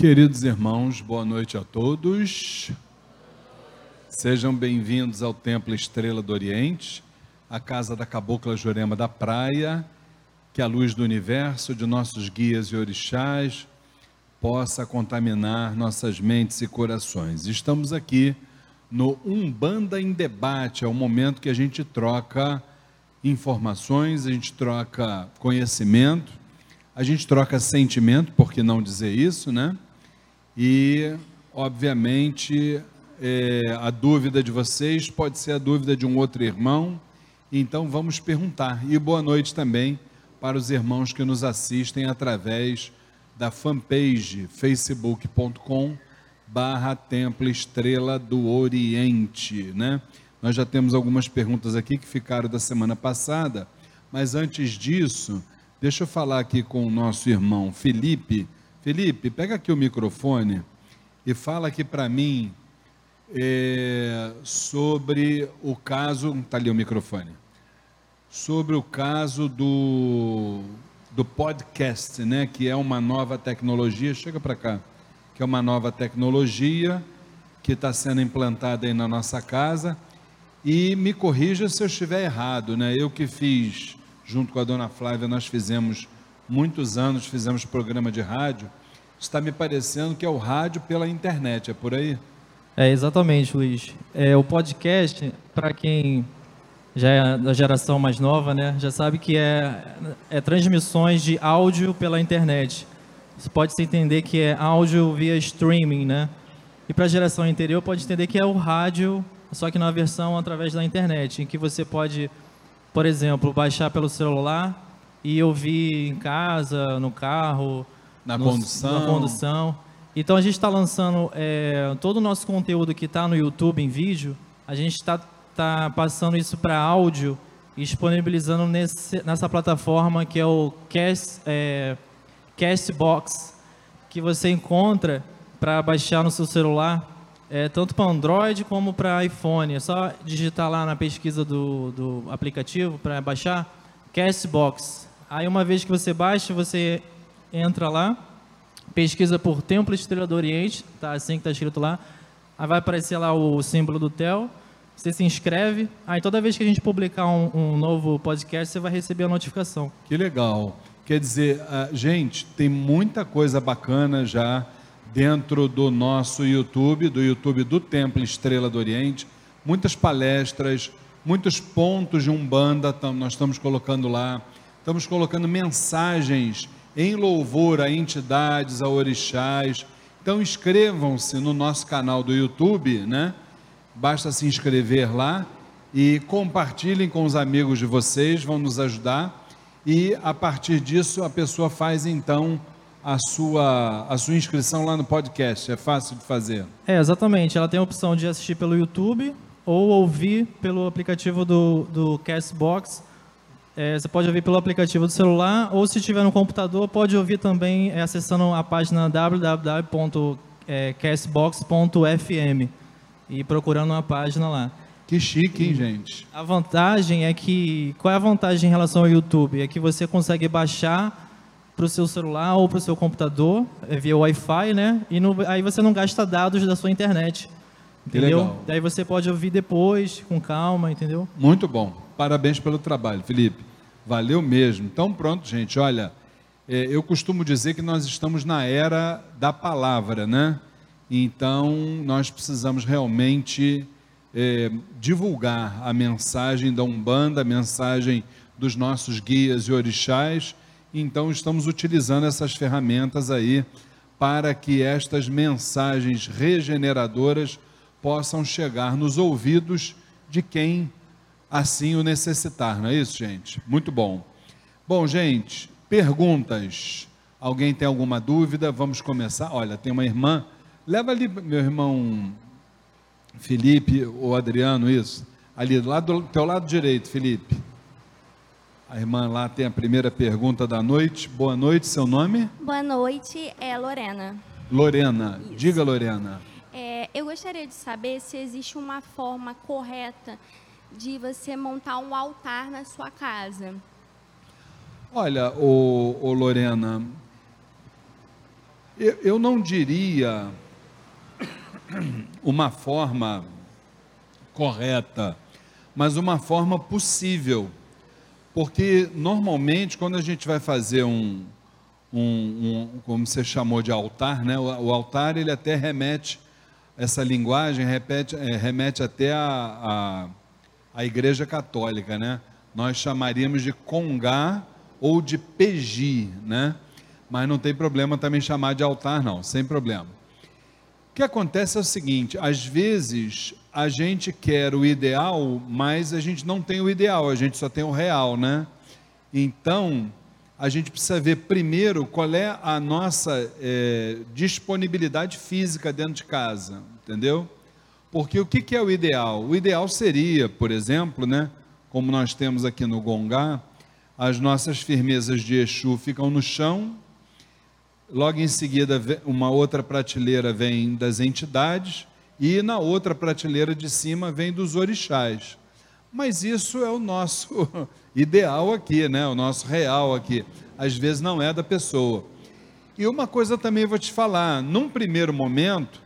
Queridos irmãos, boa noite a todos. Sejam bem-vindos ao Templo Estrela do Oriente, a casa da Cabocla Jurema da Praia. Que a luz do universo, de nossos guias e orixás, possa contaminar nossas mentes e corações. Estamos aqui no Umbanda em Debate, é o momento que a gente troca informações, a gente troca conhecimento, a gente troca sentimento, por que não dizer isso, né? E, obviamente, é, a dúvida de vocês pode ser a dúvida de um outro irmão, então vamos perguntar. E boa noite também para os irmãos que nos assistem através da fanpage facebook.com barra Templo Estrela do Oriente, né? Nós já temos algumas perguntas aqui que ficaram da semana passada, mas antes disso, deixa eu falar aqui com o nosso irmão Felipe. Felipe, pega aqui o microfone e fala aqui para mim é, sobre o caso. Está ali o microfone. Sobre o caso do, do podcast, né? Que é uma nova tecnologia. Chega para cá que é uma nova tecnologia que está sendo implantada aí na nossa casa. E me corrija se eu estiver errado, né? Eu que fiz, junto com a dona Flávia, nós fizemos muitos anos, fizemos programa de rádio. Está me parecendo que é o rádio pela internet, é por aí? É, exatamente, Luiz. É, o podcast, para quem já é da geração mais nova, né, já sabe que é, é transmissões de áudio pela internet. Você pode se entender que é áudio via streaming, né? E para a geração anterior pode entender que é o rádio, só que na versão através da internet, em que você pode, por exemplo, baixar pelo celular e ouvir em casa, no carro, na no, condução. Na condução. Então a gente está lançando é, todo o nosso conteúdo que está no YouTube em vídeo, a gente está tá passando isso para áudio e disponibilizando nesse, nessa plataforma que é o Cast. É, Castbox, que você encontra para baixar no seu celular, é, tanto para Android como para iPhone. É só digitar lá na pesquisa do, do aplicativo para baixar Castbox. Aí uma vez que você baixa, você entra lá, pesquisa por Templo Estrela do Oriente, tá assim que está escrito lá. Aí vai aparecer lá o símbolo do TEL, você se inscreve, aí toda vez que a gente publicar um, um novo podcast, você vai receber a notificação. Que legal. Quer dizer, gente, tem muita coisa bacana já dentro do nosso YouTube, do YouTube do Templo Estrela do Oriente, muitas palestras, muitos pontos de Umbanda, nós estamos colocando lá, estamos colocando mensagens em louvor a entidades, a orixás. Então inscrevam-se no nosso canal do YouTube, né? Basta se inscrever lá e compartilhem com os amigos de vocês, vão nos ajudar e a partir disso a pessoa faz então a sua, a sua inscrição lá no podcast. É fácil de fazer. É, exatamente. Ela tem a opção de assistir pelo YouTube ou ouvir pelo aplicativo do, do Castbox. É, você pode ouvir pelo aplicativo do celular ou se tiver no computador, pode ouvir também é, acessando a página www.castbox.fm e procurando uma página lá. Que chique, hein, gente? A vantagem é que. Qual é a vantagem em relação ao YouTube? É que você consegue baixar para o seu celular ou para o seu computador é via Wi-Fi, né? E no, aí você não gasta dados da sua internet. Entendeu? Daí você pode ouvir depois, com calma, entendeu? Muito bom. Parabéns pelo trabalho, Felipe. Valeu mesmo. Então, pronto, gente. Olha, é, eu costumo dizer que nós estamos na era da palavra, né? Então, nós precisamos realmente é, divulgar a mensagem da Umbanda, a mensagem dos nossos guias e orixás. Então, estamos utilizando essas ferramentas aí para que estas mensagens regeneradoras possam chegar nos ouvidos de quem assim o necessitar, não é isso, gente? Muito bom. Bom, gente, perguntas. Alguém tem alguma dúvida? Vamos começar. Olha, tem uma irmã. Leva ali, meu irmão Felipe ou Adriano, isso. Ali, do lado, do teu lado direito, Felipe. A irmã lá tem a primeira pergunta da noite. Boa noite, seu nome? Boa noite, é Lorena. Lorena, isso. diga Lorena. É, eu gostaria de saber se existe uma forma correta de você montar um altar na sua casa. Olha, o, Lorena, Eu, eu não diria uma forma correta, mas uma forma possível. Porque normalmente quando a gente vai fazer um, um, um como você chamou de altar, né? O, o, altar ele até remete essa linguagem repete, é, remete até a, a, igreja católica, né? Nós chamaríamos de congá ou de pegi, né? Mas não tem problema também chamar de altar, não, sem problema. O que acontece é o seguinte: às vezes a gente quer o ideal, mas a gente não tem o ideal, a gente só tem o real, né? Então, a gente precisa ver primeiro qual é a nossa é, disponibilidade física dentro de casa, entendeu? Porque o que, que é o ideal? O ideal seria, por exemplo, né, como nós temos aqui no Gongá, as nossas firmezas de Exu ficam no chão, logo em seguida uma outra prateleira vem das entidades, e na outra prateleira de cima vem dos orixás. Mas isso é o nosso ideal aqui, né? o nosso real aqui. Às vezes não é da pessoa. E uma coisa também vou te falar: num primeiro momento,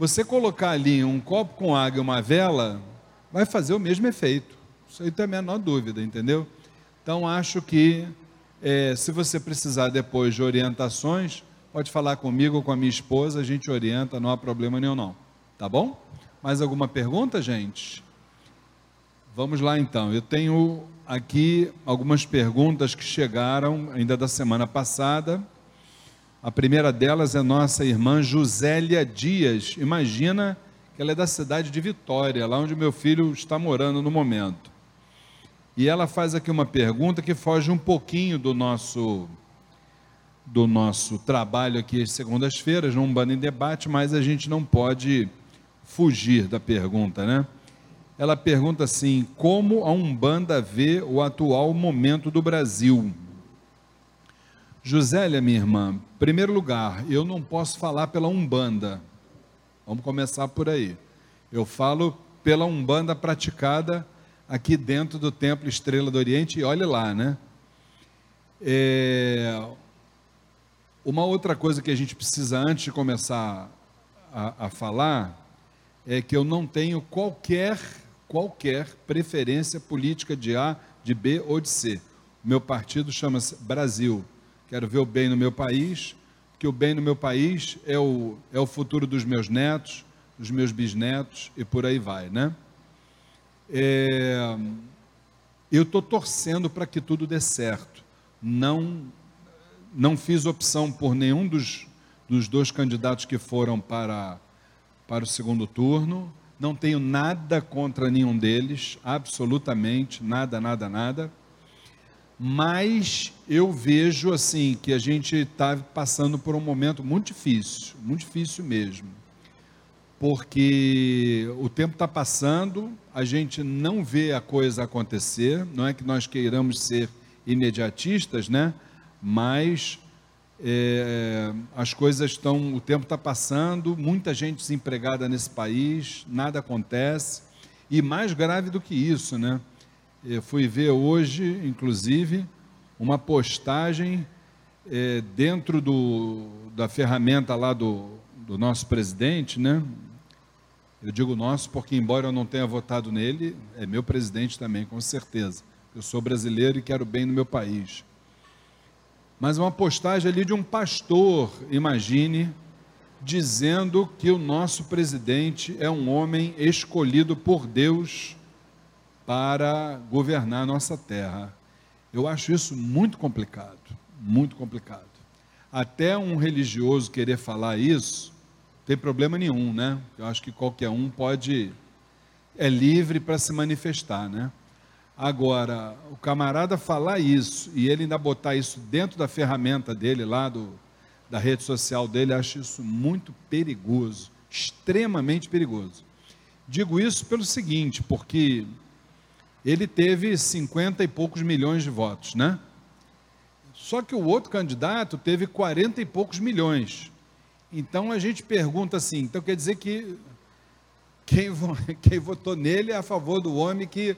você colocar ali um copo com água e uma vela, vai fazer o mesmo efeito. Isso aí tem a menor dúvida, entendeu? Então acho que é, se você precisar depois de orientações, pode falar comigo ou com a minha esposa, a gente orienta, não há problema nenhum não. Tá bom? Mais alguma pergunta, gente? Vamos lá então. Eu tenho aqui algumas perguntas que chegaram ainda da semana passada. A primeira delas é nossa irmã Josélia Dias. Imagina que ela é da cidade de Vitória, lá onde meu filho está morando no momento. E ela faz aqui uma pergunta que foge um pouquinho do nosso do nosso trabalho aqui às segundas-feiras, num bando em debate, mas a gente não pode fugir da pergunta, né? Ela pergunta assim: como a Umbanda vê o atual momento do Brasil? Josélia, minha irmã, primeiro lugar, eu não posso falar pela Umbanda. Vamos começar por aí. Eu falo pela Umbanda praticada aqui dentro do Templo Estrela do Oriente, e olhe lá, né? É... Uma outra coisa que a gente precisa, antes de começar a, a falar, é que eu não tenho qualquer, qualquer preferência política de A, de B ou de C. Meu partido chama-se Brasil. Quero ver o bem no meu país, porque o bem no meu país é o, é o futuro dos meus netos, dos meus bisnetos e por aí vai, né? É, eu estou torcendo para que tudo dê certo. Não, não fiz opção por nenhum dos, dos dois candidatos que foram para para o segundo turno. Não tenho nada contra nenhum deles, absolutamente nada, nada, nada. Mas eu vejo assim que a gente está passando por um momento muito difícil, muito difícil mesmo. Porque o tempo está passando, a gente não vê a coisa acontecer, não é que nós queiramos ser imediatistas, né? Mas é, as coisas estão, o tempo está passando, muita gente desempregada nesse país, nada acontece. E mais grave do que isso, né? Eu fui ver hoje, inclusive, uma postagem é, dentro do, da ferramenta lá do, do nosso presidente, né? Eu digo nosso porque, embora eu não tenha votado nele, é meu presidente também, com certeza. Eu sou brasileiro e quero bem no meu país mas uma postagem ali de um pastor, imagine, dizendo que o nosso presidente é um homem escolhido por Deus para governar a nossa terra. Eu acho isso muito complicado, muito complicado. Até um religioso querer falar isso, tem problema nenhum, né? Eu acho que qualquer um pode, é livre para se manifestar, né? Agora, o camarada falar isso e ele ainda botar isso dentro da ferramenta dele lá, do, da rede social dele, acho isso muito perigoso, extremamente perigoso. Digo isso pelo seguinte, porque ele teve 50 e poucos milhões de votos, né? Só que o outro candidato teve 40 e poucos milhões. Então a gente pergunta assim: então quer dizer que quem, quem votou nele é a favor do homem que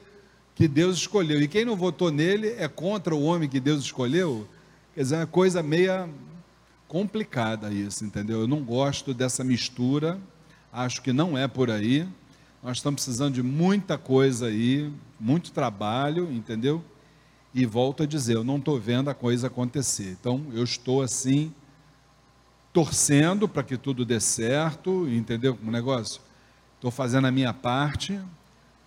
que Deus escolheu. E quem não votou nele é contra o homem que Deus escolheu. Quer dizer, é uma coisa meia complicada isso, entendeu? Eu não gosto dessa mistura, acho que não é por aí. Nós estamos precisando de muita coisa aí, muito trabalho, entendeu? E volto a dizer, eu não estou vendo a coisa acontecer. Então, eu estou assim, torcendo para que tudo dê certo, entendeu? O negócio. Estou fazendo a minha parte,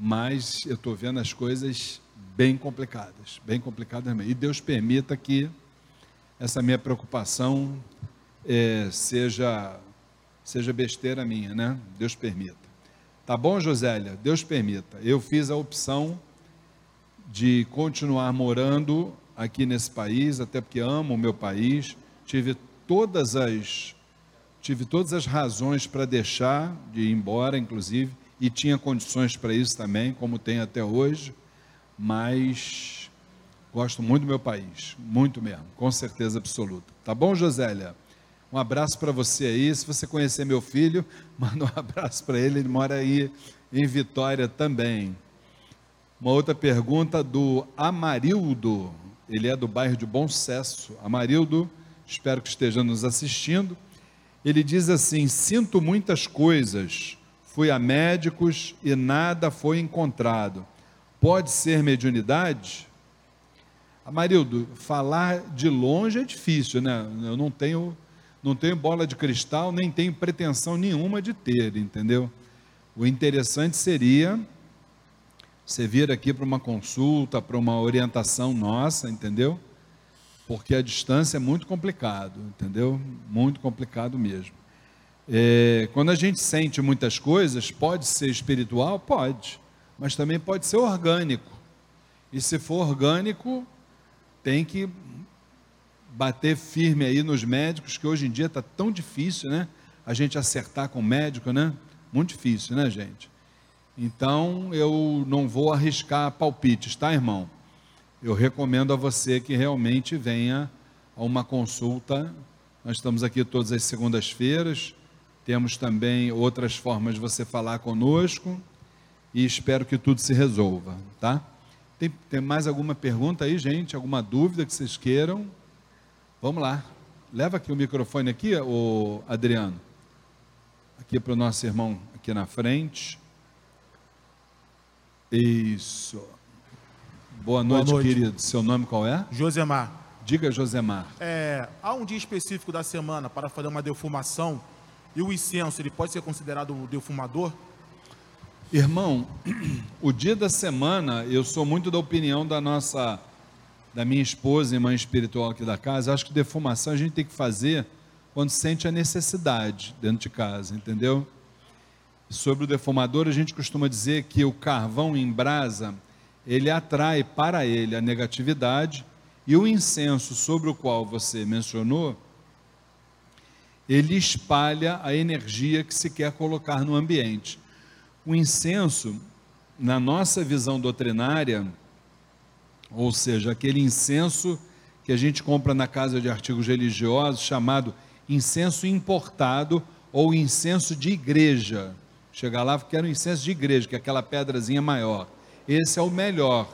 mas eu estou vendo as coisas bem complicadas, bem complicadas mesmo. E Deus permita que essa minha preocupação é, seja seja besteira minha, né? Deus permita. Tá bom, Josélia? Deus permita. Eu fiz a opção de continuar morando aqui nesse país, até porque amo o meu país. Tive todas as tive todas as razões para deixar de ir embora, inclusive, e tinha condições para isso também, como tem até hoje, mas gosto muito do meu país, muito mesmo, com certeza absoluta. Tá bom, Josélia? Um abraço para você aí. Se você conhecer meu filho, manda um abraço para ele. Ele mora aí em Vitória também. Uma outra pergunta do Amarildo. Ele é do bairro de Bom Sucesso. Amarildo, espero que esteja nos assistindo. Ele diz assim: Sinto muitas coisas, fui a médicos e nada foi encontrado. Pode ser mediunidade? Amarildo, falar de longe é difícil, né? Eu não tenho não tenho bola de cristal, nem tenho pretensão nenhuma de ter, entendeu? O interessante seria você vir aqui para uma consulta, para uma orientação nossa, entendeu? Porque a distância é muito complicado, entendeu? Muito complicado mesmo. É, quando a gente sente muitas coisas, pode ser espiritual? Pode, mas também pode ser orgânico. E se for orgânico, tem que bater firme aí nos médicos, que hoje em dia está tão difícil, né? A gente acertar com o médico, né? Muito difícil, né, gente? Então, eu não vou arriscar palpites, tá, irmão? Eu recomendo a você que realmente venha a uma consulta. Nós estamos aqui todas as segundas-feiras. Temos também outras formas de você falar conosco. E espero que tudo se resolva, tá? Tem, tem mais alguma pergunta aí, gente? Alguma dúvida que vocês queiram? Vamos lá. Leva aqui o microfone aqui, o Adriano. Aqui para o nosso irmão aqui na frente. Isso. Boa noite, Boa noite, querido. Seu nome qual é? Josemar. Diga, Josemar. É, há um dia específico da semana para fazer uma defumação e o incenso, ele pode ser considerado um defumador? Irmão, o dia da semana, eu sou muito da opinião da nossa da minha esposa mãe espiritual aqui da casa, acho que defumação a gente tem que fazer quando sente a necessidade dentro de casa, entendeu? Sobre o defumador, a gente costuma dizer que o carvão em brasa, ele atrai para ele a negatividade, e o incenso sobre o qual você mencionou, ele espalha a energia que se quer colocar no ambiente. O incenso, na nossa visão doutrinária, ou seja, aquele incenso que a gente compra na casa de artigos religiosos, chamado incenso importado ou incenso de igreja. Chegar lá, que era um incenso de igreja, que é aquela pedrazinha maior. Esse é o melhor,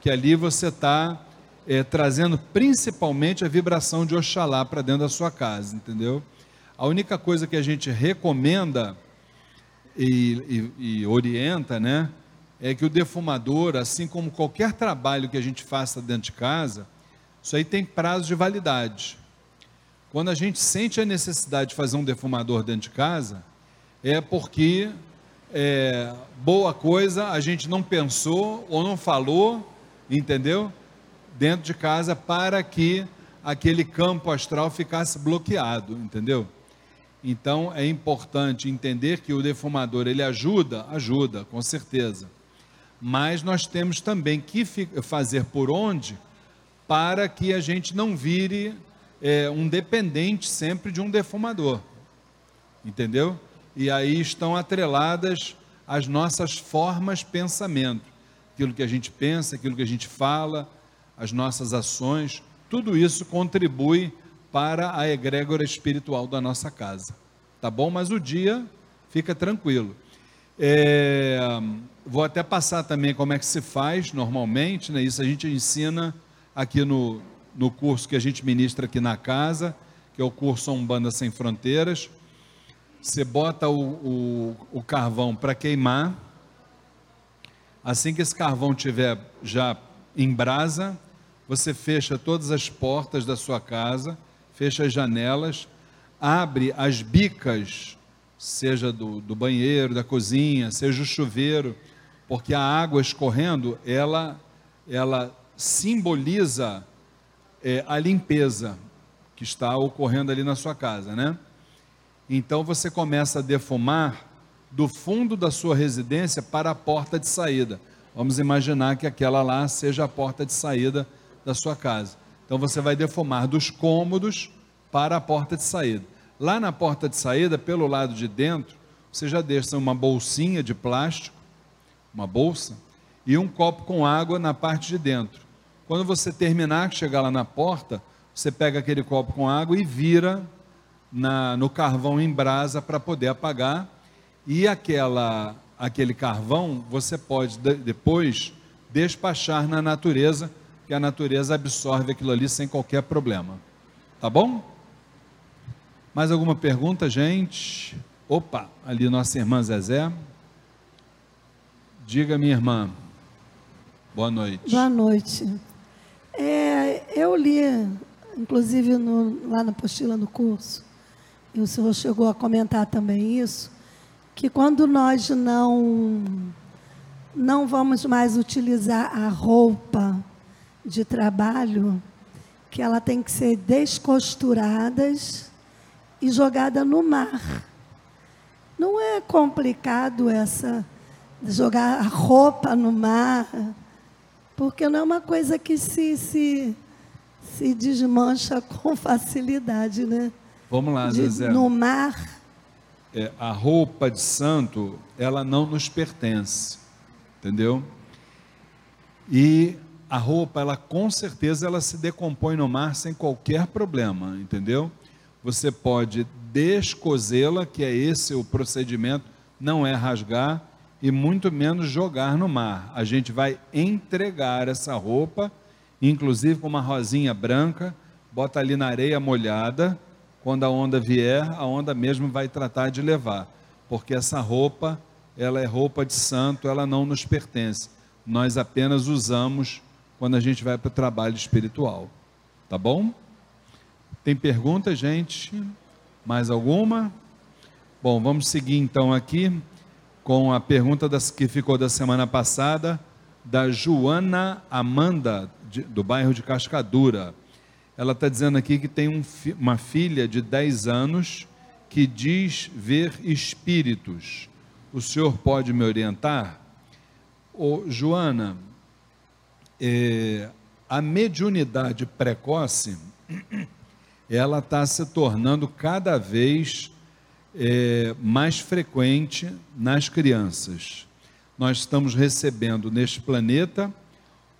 que ali você está é, trazendo principalmente a vibração de Oxalá para dentro da sua casa, entendeu? A única coisa que a gente recomenda e, e, e orienta, né, é que o defumador, assim como qualquer trabalho que a gente faça dentro de casa, isso aí tem prazo de validade. Quando a gente sente a necessidade de fazer um defumador dentro de casa, é porque é, boa coisa a gente não pensou ou não falou, entendeu? Dentro de casa para que aquele campo astral ficasse bloqueado, entendeu? Então é importante entender que o defumador ele ajuda, ajuda, com certeza mas nós temos também que fazer por onde para que a gente não vire é, um dependente sempre de um defumador. Entendeu? E aí estão atreladas as nossas formas pensamento, aquilo que a gente pensa, aquilo que a gente fala, as nossas ações, tudo isso contribui para a egrégora espiritual da nossa casa. Tá bom? Mas o dia fica tranquilo. É, vou até passar também como é que se faz normalmente, né? Isso a gente ensina aqui no, no curso que a gente ministra aqui na casa, que é o curso Umbanda Sem Fronteiras. Você bota o, o, o carvão para queimar. Assim que esse carvão tiver já em brasa, você fecha todas as portas da sua casa, fecha as janelas, abre as bicas, seja do, do banheiro, da cozinha, seja o chuveiro, porque a água escorrendo, ela, ela simboliza é, a limpeza que está ocorrendo ali na sua casa, né? Então você começa a defumar do fundo da sua residência para a porta de saída. Vamos imaginar que aquela lá seja a porta de saída da sua casa. Então você vai defumar dos cômodos para a porta de saída. Lá na porta de saída, pelo lado de dentro, você já deixa uma bolsinha de plástico, uma bolsa, e um copo com água na parte de dentro. Quando você terminar, chegar lá na porta, você pega aquele copo com água e vira na, no carvão em brasa para poder apagar. E aquela, aquele carvão você pode de, depois despachar na natureza, que a natureza absorve aquilo ali sem qualquer problema. Tá bom? Mais alguma pergunta, gente? Opa, ali nossa irmã Zezé. Diga, minha irmã. Boa noite. Boa noite. É, eu li, inclusive no, lá na apostila no curso, e o senhor chegou a comentar também isso, que quando nós não não vamos mais utilizar a roupa de trabalho, que ela tem que ser descosturada e jogada no mar. Não é complicado essa jogar a roupa no mar, porque não é uma coisa que se, se, se desmancha com facilidade, né? Vamos lá, de, Zezé. No mar. É, a roupa de santo, ela não nos pertence, entendeu? E a roupa, ela com certeza, ela se decompõe no mar sem qualquer problema, entendeu? Você pode descozê-la, que é esse o procedimento, não é rasgar e muito menos jogar no mar. A gente vai entregar essa roupa, inclusive com uma rosinha branca, bota ali na areia molhada, quando a onda vier, a onda mesmo vai tratar de levar, porque essa roupa, ela é roupa de santo, ela não nos pertence. Nós apenas usamos quando a gente vai para o trabalho espiritual. Tá bom? Tem pergunta, gente? Mais alguma? Bom, vamos seguir então aqui com a pergunta das, que ficou da semana passada, da Joana Amanda, de, do bairro de Cascadura. Ela está dizendo aqui que tem um, uma filha de 10 anos que diz ver espíritos. O senhor pode me orientar? Ô, Joana, é, a mediunidade precoce, ela está se tornando cada vez é, mais frequente nas crianças. Nós estamos recebendo neste planeta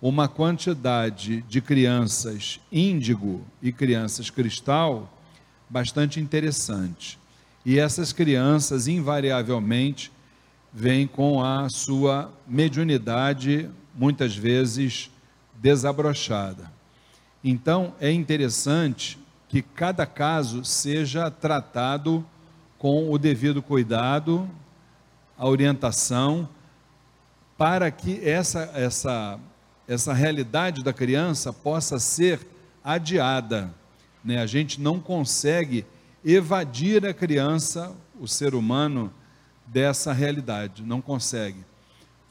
uma quantidade de crianças índigo e crianças cristal bastante interessante. E essas crianças, invariavelmente, vêm com a sua mediunidade, muitas vezes desabrochada. Então, é interessante que cada caso seja tratado com o devido cuidado, a orientação, para que essa, essa essa realidade da criança possa ser adiada. Né? A gente não consegue evadir a criança, o ser humano, dessa realidade, não consegue.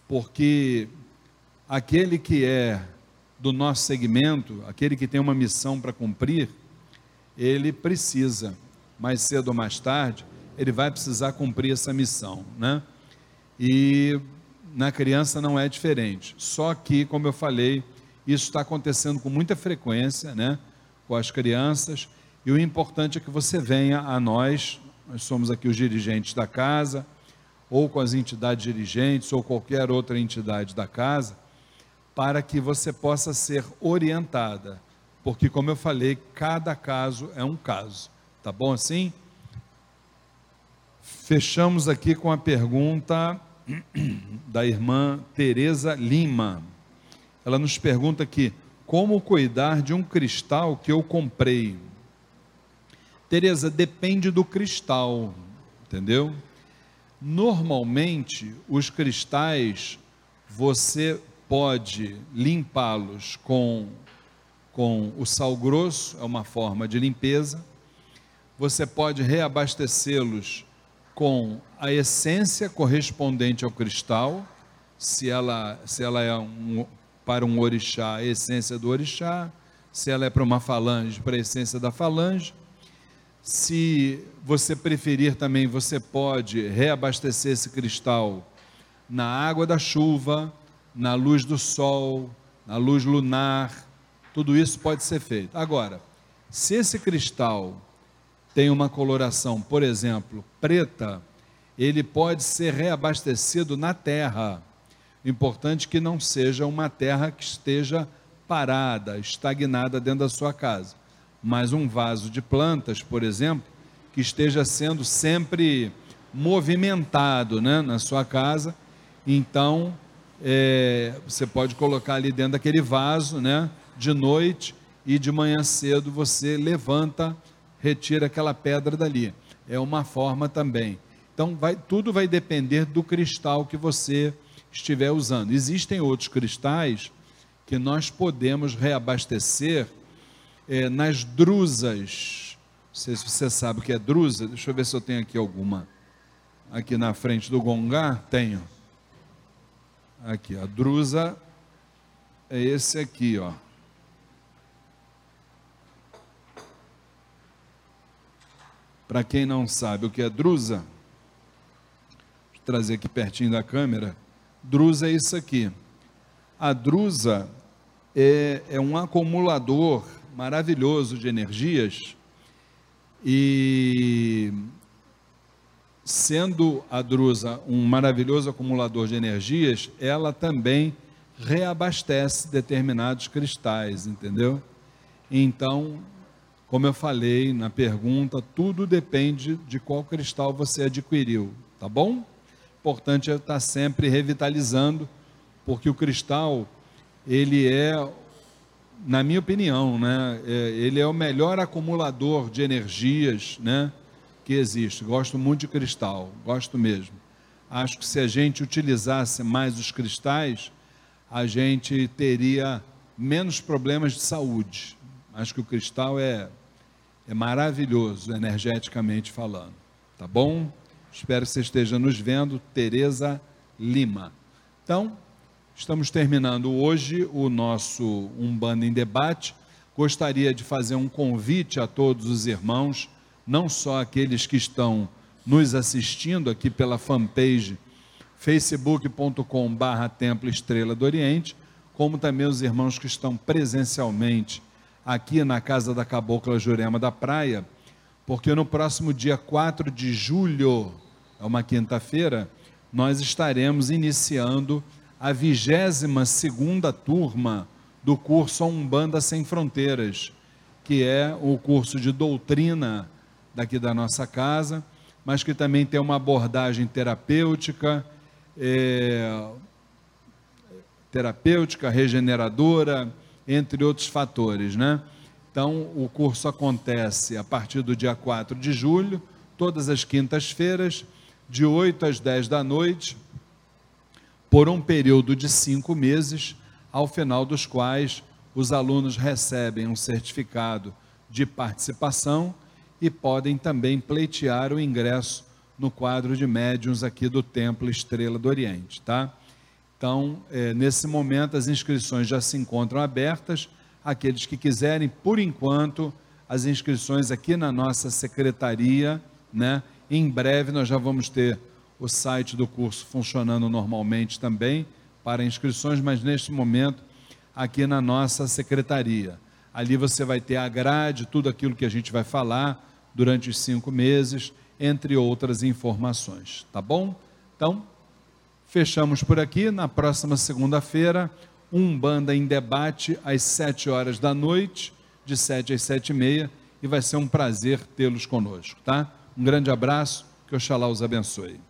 Porque aquele que é do nosso segmento, aquele que tem uma missão para cumprir, ele precisa, mais cedo ou mais tarde, ele vai precisar cumprir essa missão, né? E na criança não é diferente. Só que, como eu falei, isso está acontecendo com muita frequência, né? Com as crianças. E o importante é que você venha a nós, nós somos aqui os dirigentes da casa, ou com as entidades dirigentes, ou qualquer outra entidade da casa, para que você possa ser orientada. Porque, como eu falei, cada caso é um caso. Tá bom assim? Fechamos aqui com a pergunta da irmã Teresa Lima. Ela nos pergunta aqui: como cuidar de um cristal que eu comprei? Tereza, depende do cristal, entendeu? Normalmente, os cristais você pode limpá-los com, com o sal grosso, é uma forma de limpeza. Você pode reabastecê-los com a essência correspondente ao cristal, se ela, se ela é um, para um orixá, a essência do orixá, se ela é para uma falange, para a essência da falange. Se você preferir também, você pode reabastecer esse cristal na água da chuva, na luz do sol, na luz lunar, tudo isso pode ser feito. Agora, se esse cristal tem uma coloração, por exemplo, preta, ele pode ser reabastecido na terra. Importante que não seja uma terra que esteja parada, estagnada dentro da sua casa, mas um vaso de plantas, por exemplo, que esteja sendo sempre movimentado né, na sua casa. Então, é, você pode colocar ali dentro daquele vaso, né, de noite e de manhã cedo você levanta, retira aquela pedra dali. É uma forma também. Então, vai, tudo vai depender do cristal que você estiver usando. Existem outros cristais que nós podemos reabastecer é, nas drusas. Não sei se você sabe o que é drusa. Deixa eu ver se eu tenho aqui alguma. Aqui na frente do gongá, tenho. Aqui, a drusa é esse aqui, ó. Para quem não sabe o que é drusa, vou trazer aqui pertinho da câmera. Drusa é isso aqui. A drusa é, é um acumulador maravilhoso de energias e sendo a drusa um maravilhoso acumulador de energias, ela também reabastece determinados cristais, entendeu? Então, como eu falei na pergunta, tudo depende de qual cristal você adquiriu, tá bom? Importante é estar sempre revitalizando, porque o cristal, ele é, na minha opinião, né, é, ele é o melhor acumulador de energias, né? Que existe. Gosto muito de cristal, gosto mesmo. Acho que se a gente utilizasse mais os cristais, a gente teria menos problemas de saúde. Acho que o cristal é, é maravilhoso, energeticamente falando. Tá bom? Espero que você esteja nos vendo. Tereza Lima. Então, estamos terminando hoje o nosso Umbanda em Debate. Gostaria de fazer um convite a todos os irmãos não só aqueles que estão nos assistindo aqui pela fanpage facebook.com barra Templo Estrela do Oriente, como também os irmãos que estão presencialmente aqui na Casa da Cabocla Jurema da Praia, porque no próximo dia 4 de julho, é uma quinta-feira, nós estaremos iniciando a 22 segunda turma do curso Umbanda Sem Fronteiras, que é o curso de doutrina daqui da nossa casa, mas que também tem uma abordagem terapêutica, é, terapêutica, regeneradora, entre outros fatores, né? Então, o curso acontece a partir do dia 4 de julho, todas as quintas-feiras, de 8 às 10 da noite, por um período de cinco meses, ao final dos quais os alunos recebem um certificado de participação e podem também pleitear o ingresso no quadro de médiuns aqui do Templo Estrela do Oriente, tá? Então, é, nesse momento, as inscrições já se encontram abertas. Aqueles que quiserem, por enquanto, as inscrições aqui na nossa secretaria, né? Em breve nós já vamos ter o site do curso funcionando normalmente também para inscrições, mas neste momento aqui na nossa secretaria. Ali você vai ter a grade, tudo aquilo que a gente vai falar, durante os cinco meses, entre outras informações. Tá bom? Então, fechamos por aqui. Na próxima segunda-feira, um banda em debate às sete horas da noite, de sete às sete e meia, e vai ser um prazer tê-los conosco, tá? Um grande abraço, que Oxalá os abençoe.